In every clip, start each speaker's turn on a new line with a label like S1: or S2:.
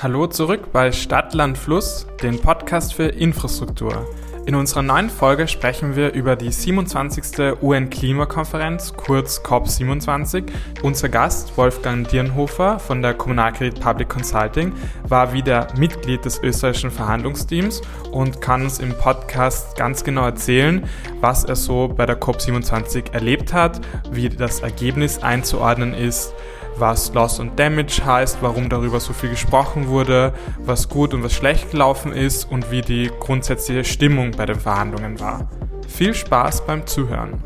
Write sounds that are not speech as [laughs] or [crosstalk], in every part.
S1: Hallo zurück bei Stadt, Land, Fluss, den Podcast für Infrastruktur. In unserer neuen Folge sprechen wir über die 27. UN-Klimakonferenz, kurz COP27. Unser Gast, Wolfgang Dirnhofer von der Kommunalkredit Public Consulting, war wieder Mitglied des österreichischen Verhandlungsteams und kann uns im Podcast ganz genau erzählen, was er so bei der COP27 erlebt hat, wie das Ergebnis einzuordnen ist was Loss und Damage heißt, warum darüber so viel gesprochen wurde, was gut und was schlecht gelaufen ist und wie die grundsätzliche Stimmung bei den Verhandlungen war. Viel Spaß beim Zuhören.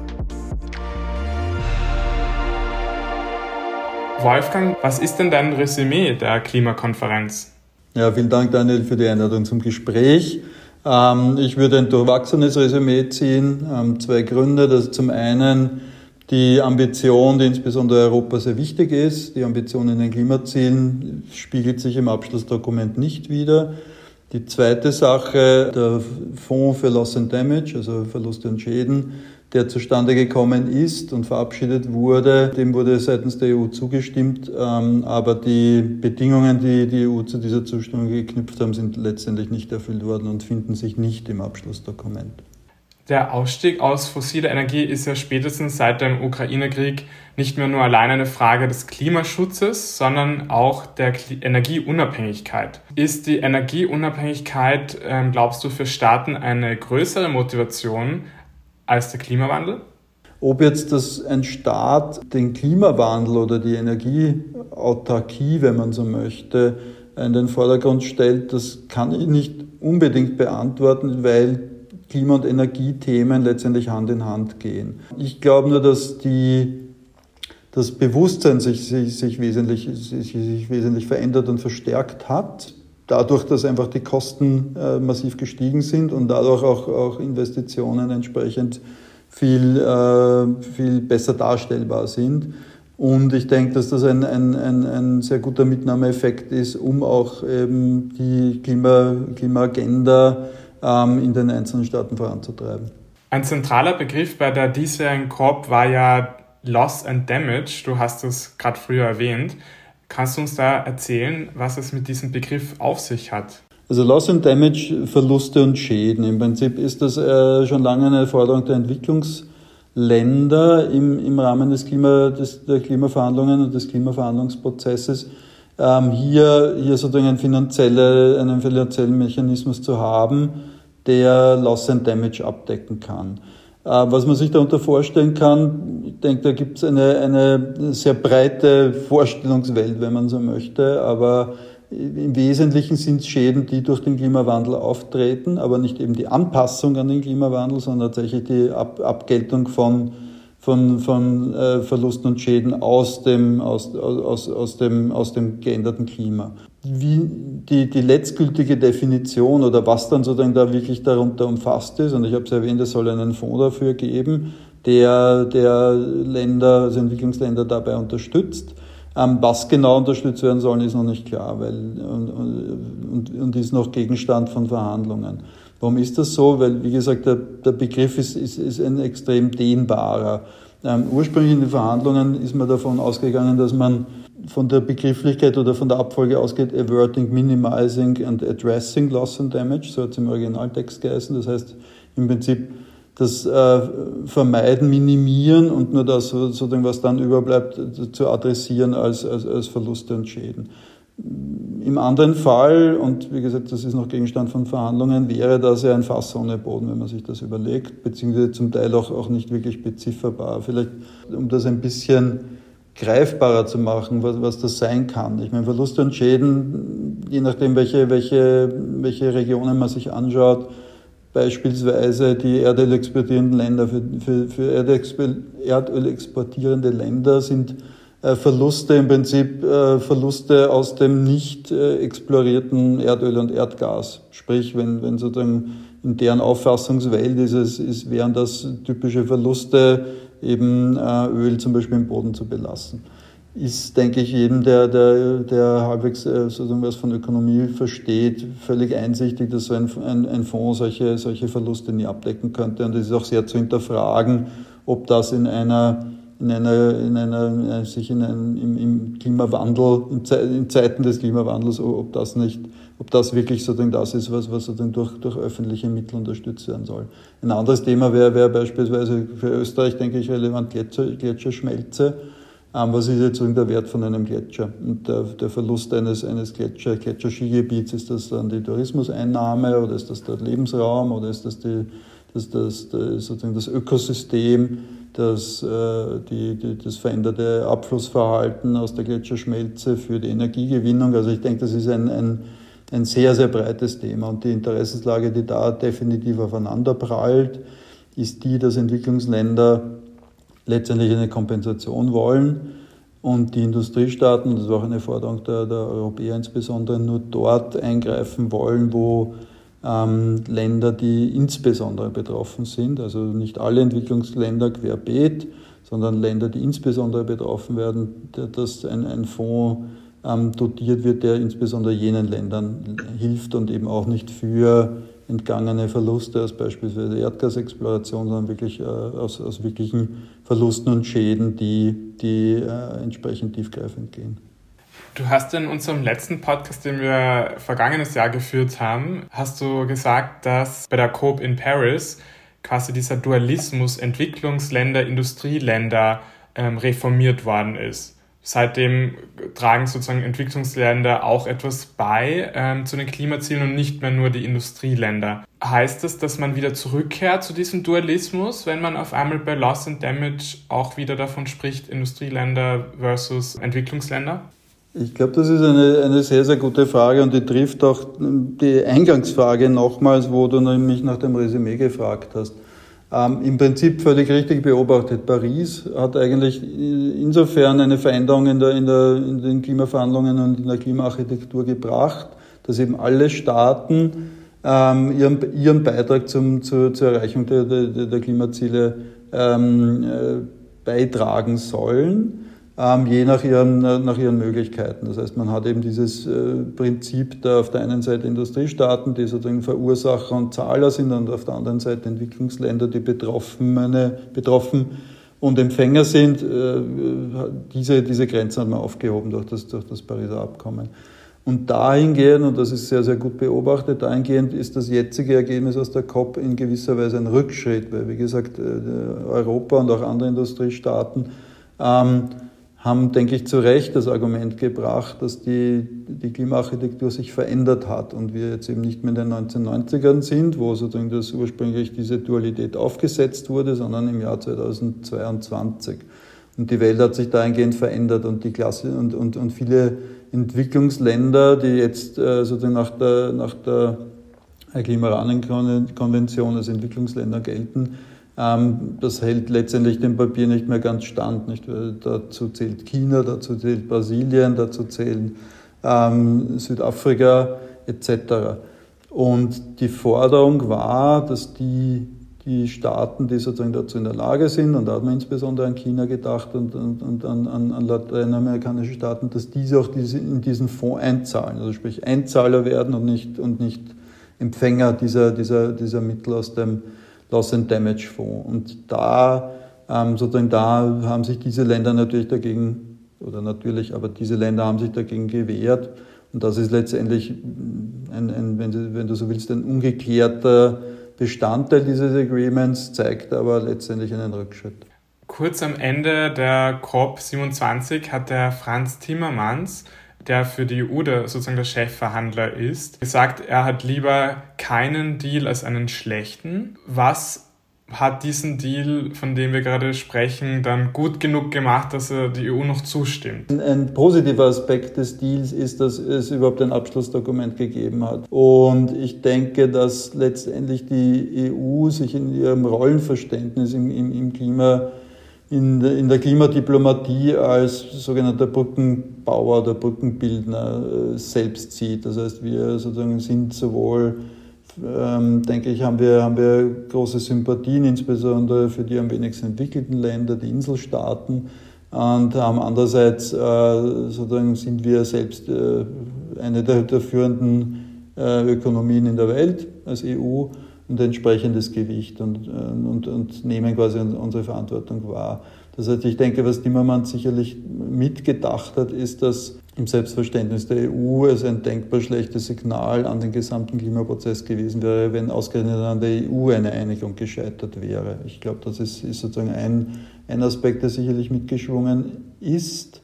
S1: Wolfgang, was ist denn dein Resümee der Klimakonferenz?
S2: Ja, vielen Dank, Daniel, für die Einladung zum Gespräch. Ähm, ich würde ein durchwachsenes Resümee ziehen. Ähm, zwei Gründe. Das zum einen die Ambition, die insbesondere Europa sehr wichtig ist, die Ambition in den Klimazielen spiegelt sich im Abschlussdokument nicht wider. Die zweite Sache, der Fonds für Loss and Damage, also Verluste und Schäden, der zustande gekommen ist und verabschiedet wurde, dem wurde seitens der EU zugestimmt, ähm, aber die Bedingungen, die die EU zu dieser Zustimmung geknüpft haben, sind letztendlich nicht erfüllt worden und finden sich nicht im Abschlussdokument
S1: der Ausstieg aus fossiler Energie ist ja spätestens seit dem Ukraine-Krieg nicht mehr nur allein eine Frage des Klimaschutzes, sondern auch der Energieunabhängigkeit. Ist die Energieunabhängigkeit, ähm, glaubst du, für Staaten eine größere Motivation als der Klimawandel?
S2: Ob jetzt das ein Staat den Klimawandel oder die Energieautarkie, wenn man so möchte, in den Vordergrund stellt, das kann ich nicht unbedingt beantworten, weil Klima- und Energiethemen letztendlich Hand in Hand gehen. Ich glaube nur, dass die, das Bewusstsein sich, sich, sich, wesentlich, sich, sich wesentlich verändert und verstärkt hat. Dadurch, dass einfach die Kosten äh, massiv gestiegen sind und dadurch auch, auch Investitionen entsprechend viel, äh, viel besser darstellbar sind. Und ich denke, dass das ein, ein, ein, ein sehr guter Mitnahmeeffekt ist, um auch eben die Klima, Klimaagenda in den einzelnen Staaten voranzutreiben.
S1: Ein zentraler Begriff bei der diesjährigen COP war ja Loss and Damage. Du hast es gerade früher erwähnt. Kannst du uns da erzählen, was es mit diesem Begriff auf sich hat?
S2: Also Loss and Damage, Verluste und Schäden. Im Prinzip ist das äh, schon lange eine Forderung der Entwicklungsländer im, im Rahmen des Klima, des, der Klimaverhandlungen und des Klimaverhandlungsprozesses, ähm, hier, hier sozusagen einen, finanzielle, einen finanziellen Mechanismus zu haben, der Loss and Damage abdecken kann. Äh, was man sich darunter vorstellen kann, ich denke, da gibt es eine, eine sehr breite Vorstellungswelt, wenn man so möchte, aber im Wesentlichen sind es Schäden, die durch den Klimawandel auftreten, aber nicht eben die Anpassung an den Klimawandel, sondern tatsächlich die Ab Abgeltung von von, von äh, Verlusten und Schäden aus dem, aus, aus, aus, dem, aus dem geänderten Klima. Wie die, die letztgültige Definition oder was dann sozusagen da wirklich darunter umfasst ist, und ich habe es erwähnt, es soll einen Fonds dafür geben, der, der Länder, also Entwicklungsländer dabei unterstützt. Ähm, was genau unterstützt werden soll, ist noch nicht klar, weil, und, und, und ist noch Gegenstand von Verhandlungen. Warum ist das so? Weil, wie gesagt, der, der Begriff ist, ist, ist ein extrem dehnbarer. Ähm, ursprünglich in den Verhandlungen ist man davon ausgegangen, dass man von der Begrifflichkeit oder von der Abfolge ausgeht, averting, minimizing and addressing loss and damage, so hat es im Originaltext geheißen. Das heißt im Prinzip das äh, Vermeiden, Minimieren und nur das, sozusagen, was dann überbleibt, zu adressieren als, als, als Verluste und Schäden. Im anderen Fall, und wie gesagt, das ist noch Gegenstand von Verhandlungen, wäre das ja ein Fass ohne Boden, wenn man sich das überlegt, beziehungsweise zum Teil auch, auch nicht wirklich bezifferbar. Vielleicht, um das ein bisschen greifbarer zu machen, was, was das sein kann. Ich meine, Verluste und Schäden, je nachdem, welche, welche, welche Regionen man sich anschaut, beispielsweise die Erdöl exportierenden Länder, für, für, für Erdöl exportierende Länder sind äh, Verluste im Prinzip äh, Verluste aus dem nicht äh, explorierten Erdöl und Erdgas. Sprich, wenn, wenn sozusagen in deren Auffassungswelt ist es, ist, wären das typische Verluste, eben Öl zum Beispiel im Boden zu belassen. Ist, denke ich, jedem, der, der, der halbwegs sozusagen was von Ökonomie versteht, völlig einsichtig, dass so ein, ein, ein Fonds solche, solche Verluste nie abdecken könnte. Und es ist auch sehr zu hinterfragen, ob das in einer in einer, in einer, sich in einem, im, im Klimawandel, in Zeiten des Klimawandels, ob das nicht, ob das wirklich sozusagen das ist, was, was sozusagen durch, durch öffentliche Mittel unterstützt werden soll. Ein anderes Thema wäre, wäre beispielsweise für Österreich, denke ich, relevant Gletscher, Gletscherschmelze. Ähm, was ist jetzt der Wert von einem Gletscher? Und der, der Verlust eines, eines Gletscher, Gletscherskigebiets, ist das dann die Tourismuseinnahme oder ist das der Lebensraum oder ist das, die, das, das, das, sozusagen das Ökosystem? das, äh, die, die, das veränderte Abflussverhalten aus der Gletscherschmelze für die Energiegewinnung. Also ich denke, das ist ein, ein, ein sehr, sehr breites Thema. Und die Interessenslage, die da definitiv aufeinander prallt, ist die, dass Entwicklungsländer letztendlich eine Kompensation wollen und die Industriestaaten, das ist auch eine Forderung der, der Europäer insbesondere, nur dort eingreifen wollen, wo ähm, Länder, die insbesondere betroffen sind, also nicht alle Entwicklungsländer querbeet, sondern Länder, die insbesondere betroffen werden, dass ein, ein Fonds ähm, dotiert wird, der insbesondere jenen Ländern hilft und eben auch nicht für entgangene Verluste aus beispielsweise Erdgasexploration, sondern wirklich äh, aus, aus wirklichen Verlusten und Schäden, die, die äh, entsprechend tiefgreifend gehen.
S1: Du hast in unserem letzten Podcast, den wir vergangenes Jahr geführt haben, hast du gesagt, dass bei der COP in Paris quasi dieser Dualismus Entwicklungsländer, Industrieländer ähm, reformiert worden ist. Seitdem tragen sozusagen Entwicklungsländer auch etwas bei ähm, zu den Klimazielen und nicht mehr nur die Industrieländer. Heißt das, dass man wieder zurückkehrt zu diesem Dualismus, wenn man auf einmal bei Loss and Damage auch wieder davon spricht, Industrieländer versus Entwicklungsländer?
S2: Ich glaube, das ist eine, eine sehr, sehr gute Frage und die trifft auch die Eingangsfrage nochmals, wo du mich nach dem Resümee gefragt hast. Ähm, Im Prinzip völlig richtig beobachtet. Paris hat eigentlich insofern eine Veränderung in, der, in, der, in den Klimaverhandlungen und in der Klimaarchitektur gebracht, dass eben alle Staaten ähm, ihren, ihren Beitrag zum, zur, zur Erreichung der, der, der Klimaziele ähm, äh, beitragen sollen je nach ihren, nach ihren Möglichkeiten. Das heißt, man hat eben dieses äh, Prinzip der auf der einen Seite Industriestaaten, die sozusagen Verursacher und Zahler sind, und auf der anderen Seite Entwicklungsländer, die Betroffene, betroffen und Empfänger sind. Äh, diese, diese Grenzen hat man aufgehoben durch das, durch das Pariser Abkommen. Und dahingehend, und das ist sehr, sehr gut beobachtet, dahingehend ist das jetzige Ergebnis aus der COP in gewisser Weise ein Rückschritt, weil, wie gesagt, äh, Europa und auch andere Industriestaaten ähm, haben, denke ich, zu Recht das Argument gebracht, dass die, die Klimaarchitektur sich verändert hat und wir jetzt eben nicht mehr in den 1990ern sind, wo sozusagen das ursprünglich diese Dualität aufgesetzt wurde, sondern im Jahr 2022. Und die Welt hat sich dahingehend verändert und die Klasse und, und, und viele Entwicklungsländer, die jetzt äh, sozusagen nach der, nach der Klimarahmenkonvention als Entwicklungsländer gelten, das hält letztendlich dem Papier nicht mehr ganz stand. Nicht? Dazu zählt China, dazu zählt Brasilien, dazu zählen ähm, Südafrika etc. Und die Forderung war, dass die, die Staaten, die sozusagen dazu in der Lage sind, und da hat man insbesondere an China gedacht und, und, und an, an, lateinamerikanische Staaten, dass diese auch diese, in diesen Fonds einzahlen, also sprich Einzahler werden und nicht, und nicht Empfänger dieser, dieser, dieser Mittel aus dem, Loss and Damage Fonds. Und da, ähm, sozusagen, da haben sich diese Länder natürlich dagegen, oder natürlich, aber diese Länder haben sich dagegen gewehrt. Und das ist letztendlich, ein, ein, wenn, du, wenn du so willst, ein ungeklärter Bestandteil dieses Agreements, zeigt aber letztendlich einen Rückschritt.
S1: Kurz am Ende der COP27 hat der Franz Timmermans der für die EU der, sozusagen der Chefverhandler ist, gesagt, er hat lieber keinen Deal als einen schlechten. Was hat diesen Deal, von dem wir gerade sprechen, dann gut genug gemacht, dass er die EU noch zustimmt?
S2: Ein positiver Aspekt des Deals ist, dass es überhaupt ein Abschlussdokument gegeben hat. Und ich denke, dass letztendlich die EU sich in ihrem Rollenverständnis im, im, im Klima in der, in der Klimadiplomatie als sogenannter Brückenbauer oder Brückenbildner äh, selbst sieht. Das heißt, wir sozusagen sind sowohl, ähm, denke ich, haben wir, haben wir große Sympathien, insbesondere für die am wenigsten entwickelten Länder, die Inselstaaten. Und haben andererseits äh, sozusagen sind wir selbst äh, eine der, der führenden äh, Ökonomien in der Welt als EU und entsprechendes Gewicht und, und, und nehmen quasi unsere Verantwortung wahr. Das heißt, ich denke, was Timmermans sicherlich mitgedacht hat, ist, dass im Selbstverständnis der EU es ein denkbar schlechtes Signal an den gesamten Klimaprozess gewesen wäre, wenn ausgerechnet an der EU eine Einigung gescheitert wäre. Ich glaube, das ist, ist sozusagen ein, ein Aspekt, der sicherlich mitgeschwungen ist.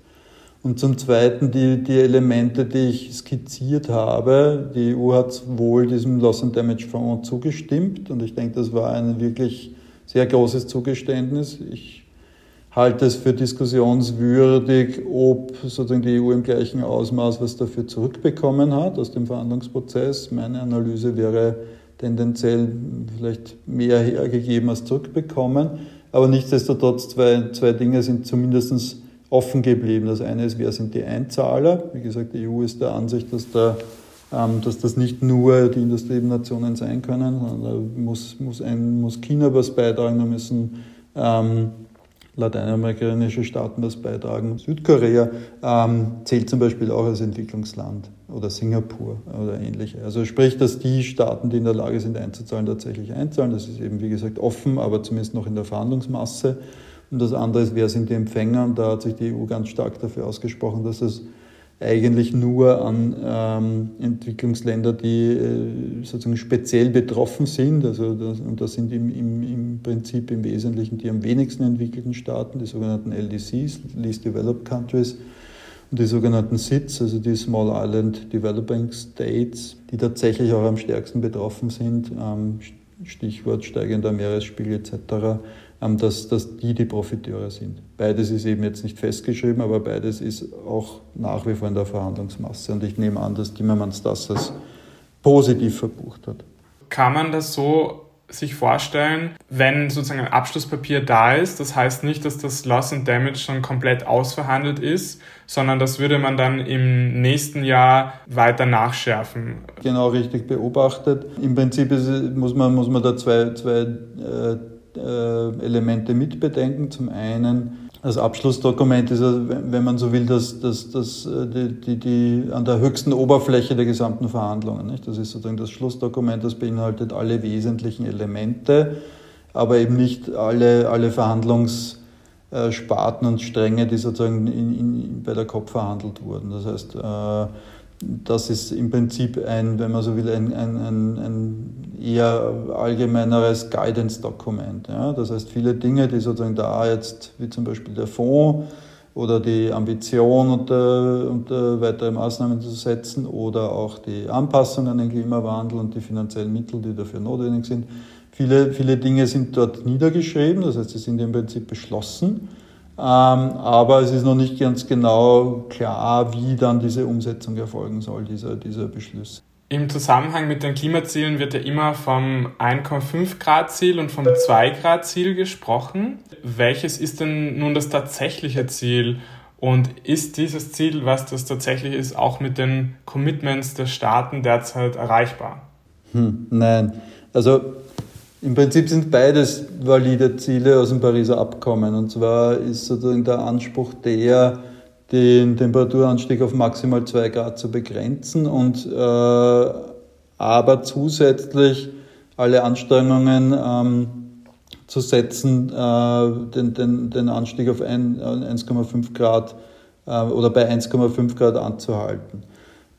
S2: Und zum Zweiten die, die Elemente, die ich skizziert habe. Die EU hat wohl diesem Loss and Damage Fonds zugestimmt und ich denke, das war ein wirklich sehr großes Zugeständnis. Ich halte es für diskussionswürdig, ob sozusagen die EU im gleichen Ausmaß was dafür zurückbekommen hat aus dem Verhandlungsprozess. Meine Analyse wäre tendenziell vielleicht mehr hergegeben als zurückbekommen. Aber nichtsdestotrotz, zwei, zwei Dinge sind zumindest offen geblieben. Das eine ist, wer sind die Einzahler? Wie gesagt, die EU ist der Ansicht, dass, da, ähm, dass das nicht nur die Industrienationen sein können, sondern da muss, muss, ein, muss China was beitragen, da müssen ähm, lateinamerikanische Staaten was beitragen. Südkorea ähm, zählt zum Beispiel auch als Entwicklungsland oder Singapur oder ähnliche. Also sprich, dass die Staaten, die in der Lage sind einzuzahlen, tatsächlich einzahlen. Das ist eben, wie gesagt, offen, aber zumindest noch in der Verhandlungsmasse. Und das andere ist, wer sind die Empfänger? Und da hat sich die EU ganz stark dafür ausgesprochen, dass es eigentlich nur an ähm, Entwicklungsländer, die äh, sozusagen speziell betroffen sind. Also das, und das sind im, im, im Prinzip im Wesentlichen die am wenigsten entwickelten Staaten, die sogenannten LDCs, Least Developed Countries, und die sogenannten SIDS, also die Small Island Developing States, die tatsächlich auch am stärksten betroffen sind. Ähm, Stichwort steigender Meeresspiegel etc., dass, dass die die Profiteure sind. Beides ist eben jetzt nicht festgeschrieben, aber beides ist auch nach wie vor in der Verhandlungsmasse. Und ich nehme an, dass Timmermans das als positiv verbucht hat.
S1: Kann man das so sich vorstellen, wenn sozusagen ein Abschlusspapier da ist, das heißt nicht, dass das Loss and Damage schon komplett ausverhandelt ist, sondern das würde man dann im nächsten Jahr weiter nachschärfen.
S2: Genau richtig beobachtet. Im Prinzip ist, muss, man, muss man da zwei, zwei äh, äh, Elemente mitbedenken. Zum einen, das Abschlussdokument ist, wenn man so will, das, das, das, äh, die, die, die, an der höchsten Oberfläche der gesamten Verhandlungen. Nicht? Das ist sozusagen das Schlussdokument, das beinhaltet alle wesentlichen Elemente, aber eben nicht alle, alle Verhandlungssparten und Stränge, die sozusagen in, in, bei der COP verhandelt wurden. Das heißt, äh, das ist im Prinzip ein, wenn man so will, ein, ein, ein, ein eher allgemeineres Guidance-Dokument. Ja? Das heißt, viele Dinge, die sozusagen da jetzt, wie zum Beispiel der Fonds oder die Ambition unter, unter weitere Maßnahmen zu setzen oder auch die Anpassung an den Klimawandel und die finanziellen Mittel, die dafür notwendig sind. Viele, viele Dinge sind dort niedergeschrieben, das heißt, sie sind im Prinzip beschlossen. Ähm, aber es ist noch nicht ganz genau klar, wie dann diese Umsetzung erfolgen soll, dieser, dieser Beschluss.
S1: Im Zusammenhang mit den Klimazielen wird ja immer vom 1,5 Grad Ziel und vom 2 Grad Ziel gesprochen. Welches ist denn nun das tatsächliche Ziel? Und ist dieses Ziel, was das tatsächlich ist, auch mit den Commitments der Staaten derzeit erreichbar?
S2: Hm, nein. Also im Prinzip sind beides valide Ziele aus dem Pariser Abkommen. Und zwar ist sozusagen der Anspruch der, den Temperaturanstieg auf maximal zwei Grad zu begrenzen und äh, aber zusätzlich alle Anstrengungen ähm, zu setzen, äh, den, den, den Anstieg auf 1,5 Grad äh, oder bei 1,5 Grad anzuhalten.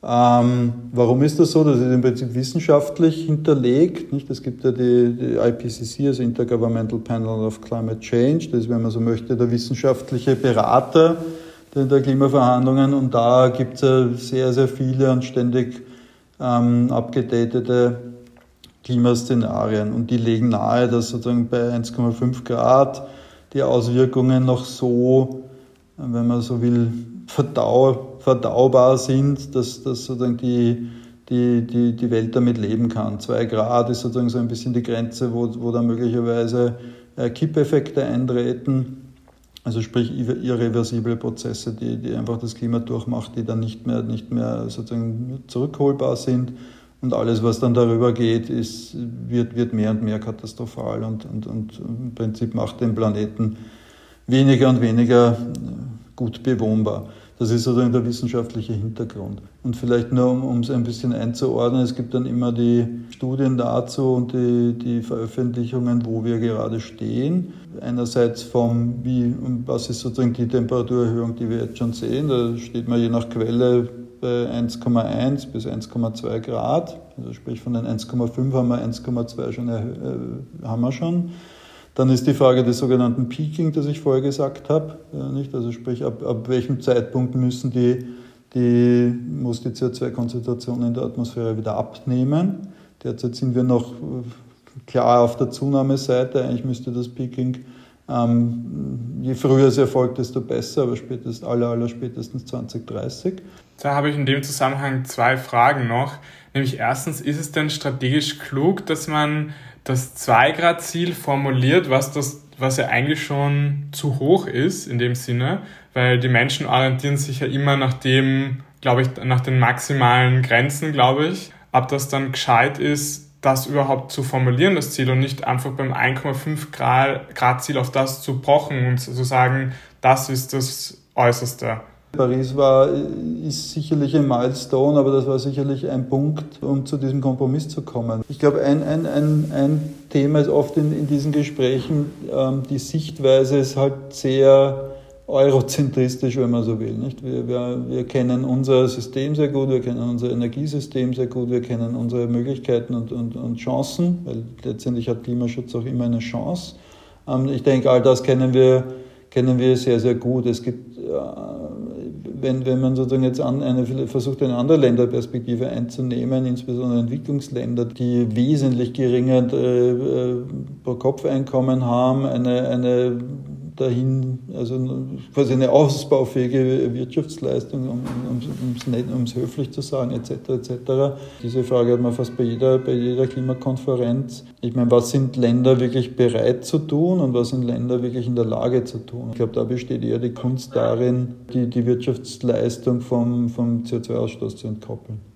S2: Ähm, warum ist das so? Das ist im Prinzip wissenschaftlich hinterlegt. Nicht? Es gibt ja die, die IPCC, also Intergovernmental Panel of Climate Change. Das ist, wenn man so möchte, der wissenschaftliche Berater der, Klimaverhandlungen. Und da gibt es ja sehr, sehr viele und ständig ähm, abgedatete Klimaszenarien. Und die legen nahe, dass sozusagen bei 1,5 Grad die Auswirkungen noch so, wenn man so will, verdau verdaubar sind, dass, dass sozusagen die, die, die, die Welt damit leben kann. Zwei Grad ist sozusagen so ein bisschen die Grenze, wo, wo dann möglicherweise äh, Kippeffekte eintreten. Also sprich irreversible Prozesse, die, die einfach das Klima durchmacht, die dann nicht mehr, nicht mehr sozusagen zurückholbar sind. Und alles, was dann darüber geht, ist, wird, wird mehr und mehr katastrophal und, und, und im Prinzip macht den Planeten weniger und weniger gut bewohnbar. Das ist sozusagen der wissenschaftliche Hintergrund. Und vielleicht nur, um, es ein bisschen einzuordnen, es gibt dann immer die Studien dazu und die, die Veröffentlichungen, wo wir gerade stehen. Einerseits vom, wie, was ist sozusagen die Temperaturerhöhung, die wir jetzt schon sehen. Da steht man je nach Quelle bei 1,1 bis 1,2 Grad. Also sprich von den 1,5 haben wir 1,2 schon, äh, haben wir schon. Dann ist die Frage des sogenannten Peaking, das ich vorher gesagt habe. Nicht? Also sprich, ab, ab welchem Zeitpunkt müssen die, die, muss die CO2-Konzentration in der Atmosphäre wieder abnehmen. Derzeit sind wir noch klar auf der Zunahmeseite. Eigentlich müsste das Peaking, ähm, je früher es erfolgt, desto besser, aber spätestens, aller, aller spätestens 2030.
S1: Da habe ich in dem Zusammenhang zwei Fragen noch. Nämlich erstens, ist es denn strategisch klug, dass man das 2-Grad-Ziel formuliert, was, das, was ja eigentlich schon zu hoch ist in dem Sinne, weil die Menschen orientieren sich ja immer nach dem, glaube ich, nach den maximalen Grenzen, glaube ich. Ob das dann gescheit ist, das überhaupt zu formulieren, das Ziel, und nicht einfach beim 1,5 Grad Ziel auf das zu pochen und zu sagen, das ist das Äußerste.
S2: Paris war, ist sicherlich ein Milestone, aber das war sicherlich ein Punkt, um zu diesem Kompromiss zu kommen. Ich glaube, ein, ein, ein, ein Thema ist oft in, in diesen Gesprächen, ähm, die Sichtweise ist halt sehr eurozentristisch, wenn man so will. Nicht? Wir, wir, wir kennen unser System sehr gut, wir kennen unser Energiesystem sehr gut, wir kennen unsere Möglichkeiten und, und, und Chancen, weil letztendlich hat Klimaschutz auch immer eine Chance. Ähm, ich denke, all das kennen wir, kennen wir sehr, sehr gut. Es gibt äh, wenn, wenn man sozusagen jetzt an eine, versucht, eine andere Länderperspektive einzunehmen, insbesondere Entwicklungsländer, die wesentlich geringer äh, äh Pro-Kopf-Einkommen haben, eine, eine dahin, also quasi eine ausbaufähige Wirtschaftsleistung, um, um, um es höflich zu sagen, etc. etc. Diese Frage hat man fast bei jeder, bei jeder Klimakonferenz. Ich meine, was sind Länder wirklich bereit zu tun und was sind Länder wirklich in der Lage zu tun? Ich glaube, da besteht eher die Kunst darin, die, die Wirtschaftsleistung vom, vom CO2-Ausstoß zu entkoppeln.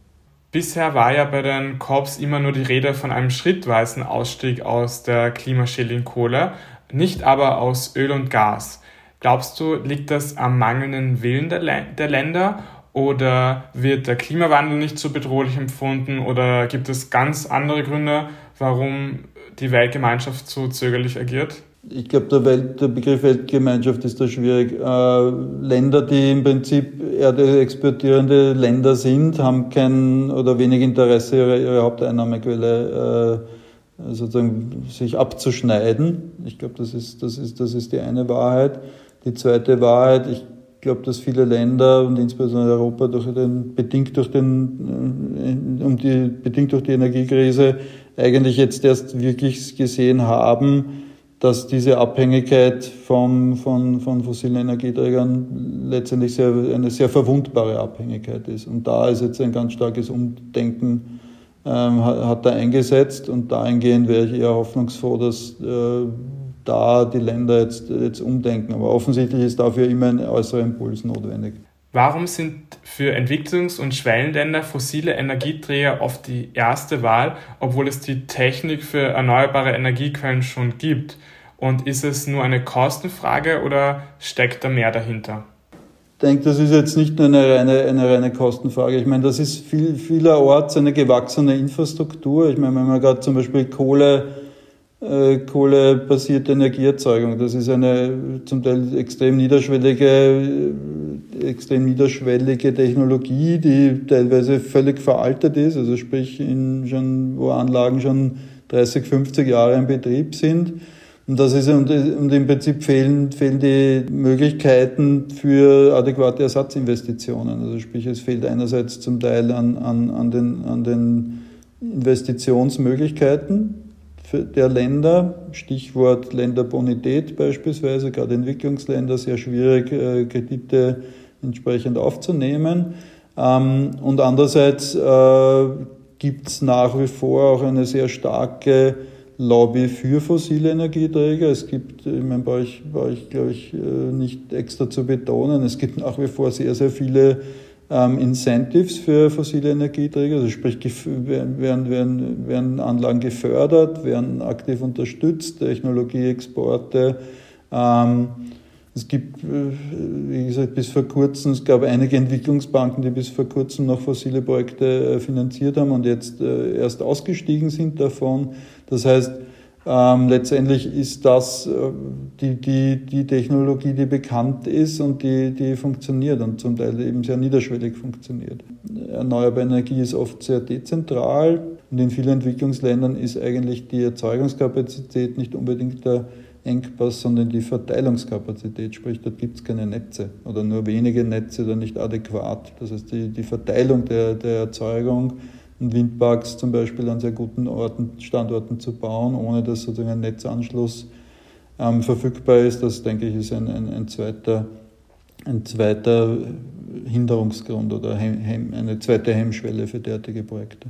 S1: Bisher war ja bei den Korps immer nur die Rede von einem schrittweisen Ausstieg aus der klimaschädlichen Kohle nicht aber aus Öl und Gas. Glaubst du, liegt das am mangelnden Willen der, der Länder oder wird der Klimawandel nicht so bedrohlich empfunden oder gibt es ganz andere Gründe, warum die Weltgemeinschaft so zögerlich agiert?
S2: Ich glaube, der, der, Begriff Weltgemeinschaft ist da schwierig. Äh, Länder, die im Prinzip Erde exportierende Länder sind, haben kein oder wenig Interesse, ihre, ihre Haupteinnahmequelle äh, sozusagen sich abzuschneiden. Ich glaube, das ist, das, ist, das ist die eine Wahrheit. Die zweite Wahrheit, ich glaube, dass viele Länder und insbesondere Europa durch den, bedingt, durch den, äh, um die, bedingt durch die Energiekrise eigentlich jetzt erst wirklich gesehen haben, dass diese Abhängigkeit vom, von, von fossilen Energieträgern letztendlich sehr, eine sehr verwundbare Abhängigkeit ist. Und da ist jetzt ein ganz starkes Umdenken ähm, hat, er eingesetzt und dahingehend wäre ich eher hoffnungsfroh, dass äh, da die Länder jetzt, jetzt umdenken. Aber offensichtlich ist dafür immer ein äußerer Impuls notwendig.
S1: Warum sind für Entwicklungs- und Schwellenländer fossile Energieträger oft die erste Wahl, obwohl es die Technik für erneuerbare Energiequellen schon gibt? Und ist es nur eine Kostenfrage oder steckt da mehr dahinter?
S2: Denke, das ist jetzt nicht nur eine reine, eine reine Kostenfrage. Ich meine, das ist viel, vielerorts eine gewachsene Infrastruktur. Ich meine, wenn man gerade zum Beispiel Kohle, äh, kohlebasierte Energieerzeugung, das ist eine zum Teil extrem niederschwellige, äh, extrem niederschwellige Technologie, die teilweise völlig veraltet ist, also sprich, in schon, wo Anlagen schon 30, 50 Jahre in Betrieb sind und, das ist, und, und im Prinzip fehlen, fehlen die Möglichkeiten für adäquate Ersatzinvestitionen. Also sprich, es fehlt einerseits zum Teil an, an, an, den, an den Investitionsmöglichkeiten der Länder, Stichwort Länderbonität beispielsweise, gerade Entwicklungsländer sehr schwierig, äh, Kredite entsprechend aufzunehmen. Ähm, und andererseits äh, gibt es nach wie vor auch eine sehr starke Lobby für fossile Energieträger. Es gibt, ich meine, brauche ich, ich glaube ich, äh, nicht extra zu betonen, es gibt nach wie vor sehr, sehr viele ähm, Incentives für fossile Energieträger, also sprich werden, werden, werden Anlagen gefördert, werden aktiv unterstützt, Technologieexporte, ähm, Es gibt, äh, wie gesagt, bis vor kurzem, es gab einige Entwicklungsbanken, die bis vor kurzem noch fossile Projekte äh, finanziert haben und jetzt äh, erst ausgestiegen sind davon. Das heißt, ähm, letztendlich ist das die, die, die Technologie, die bekannt ist und die, die funktioniert und zum Teil eben sehr niederschwellig funktioniert. Erneuerbare Energie ist oft sehr dezentral und in vielen Entwicklungsländern ist eigentlich die Erzeugungskapazität nicht unbedingt der Engpass, sondern die Verteilungskapazität, sprich, da gibt es keine Netze oder nur wenige Netze oder nicht adäquat. Das heißt, die, die Verteilung der, der Erzeugung Windparks zum Beispiel an sehr guten Orten, Standorten zu bauen, ohne dass sozusagen ein Netzanschluss ähm, verfügbar ist. Das, denke ich, ist ein, ein, ein, zweiter, ein zweiter Hinderungsgrund oder eine zweite Hemmschwelle für derartige Projekte.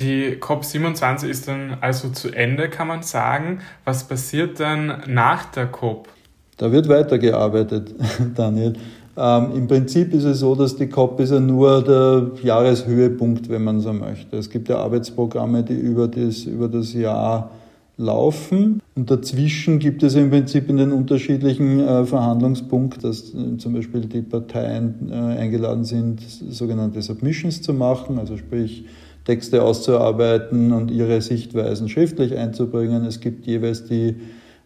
S1: Die COP27 ist dann also zu Ende, kann man sagen. Was passiert dann nach der COP?
S2: Da wird weitergearbeitet, [laughs] Daniel. Ähm, Im Prinzip ist es so, dass die COP ist ja nur der Jahreshöhepunkt, wenn man so möchte. Es gibt ja Arbeitsprogramme, die über das, über das Jahr laufen. Und dazwischen gibt es im Prinzip in den unterschiedlichen äh, Verhandlungspunkten, dass äh, zum Beispiel die Parteien äh, eingeladen sind, sogenannte Submissions zu machen, also sprich Texte auszuarbeiten und ihre Sichtweisen schriftlich einzubringen. Es gibt jeweils die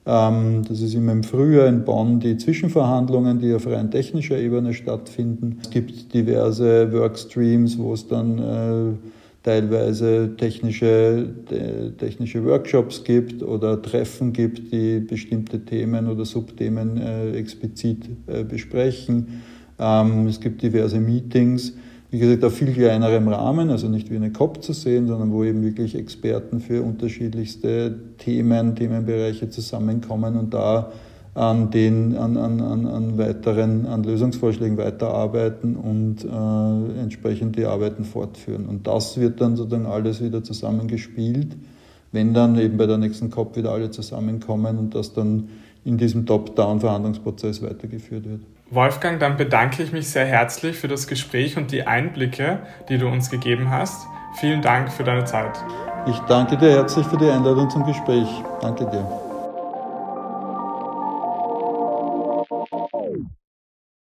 S2: ähm, das ist immer im Frühjahr in Bonn die Zwischenverhandlungen, die auf rein technischer Ebene stattfinden. Es gibt diverse Workstreams, wo es dann äh, teilweise technische, technische Workshops gibt oder Treffen gibt, die bestimmte Themen oder Subthemen äh, explizit äh, besprechen. Ähm, es gibt diverse Meetings wie gesagt, auf viel kleinerem Rahmen, also nicht wie eine COP zu sehen, sondern wo eben wirklich Experten für unterschiedlichste Themen, Themenbereiche zusammenkommen und da an den, an, an, an, weiteren, an Lösungsvorschlägen weiterarbeiten und äh, entsprechend die Arbeiten fortführen. Und das wird dann sozusagen alles wieder zusammengespielt, wenn dann eben bei der nächsten COP wieder alle zusammenkommen und das dann in diesem Top-Down-Verhandlungsprozess weitergeführt wird.
S1: Wolfgang, dann bedanke ich mich sehr herzlich für das Gespräch und die Einblicke, die du uns gegeben hast. Vielen Dank für deine Zeit.
S2: Ich danke dir herzlich für die Einladung zum Gespräch. Danke dir.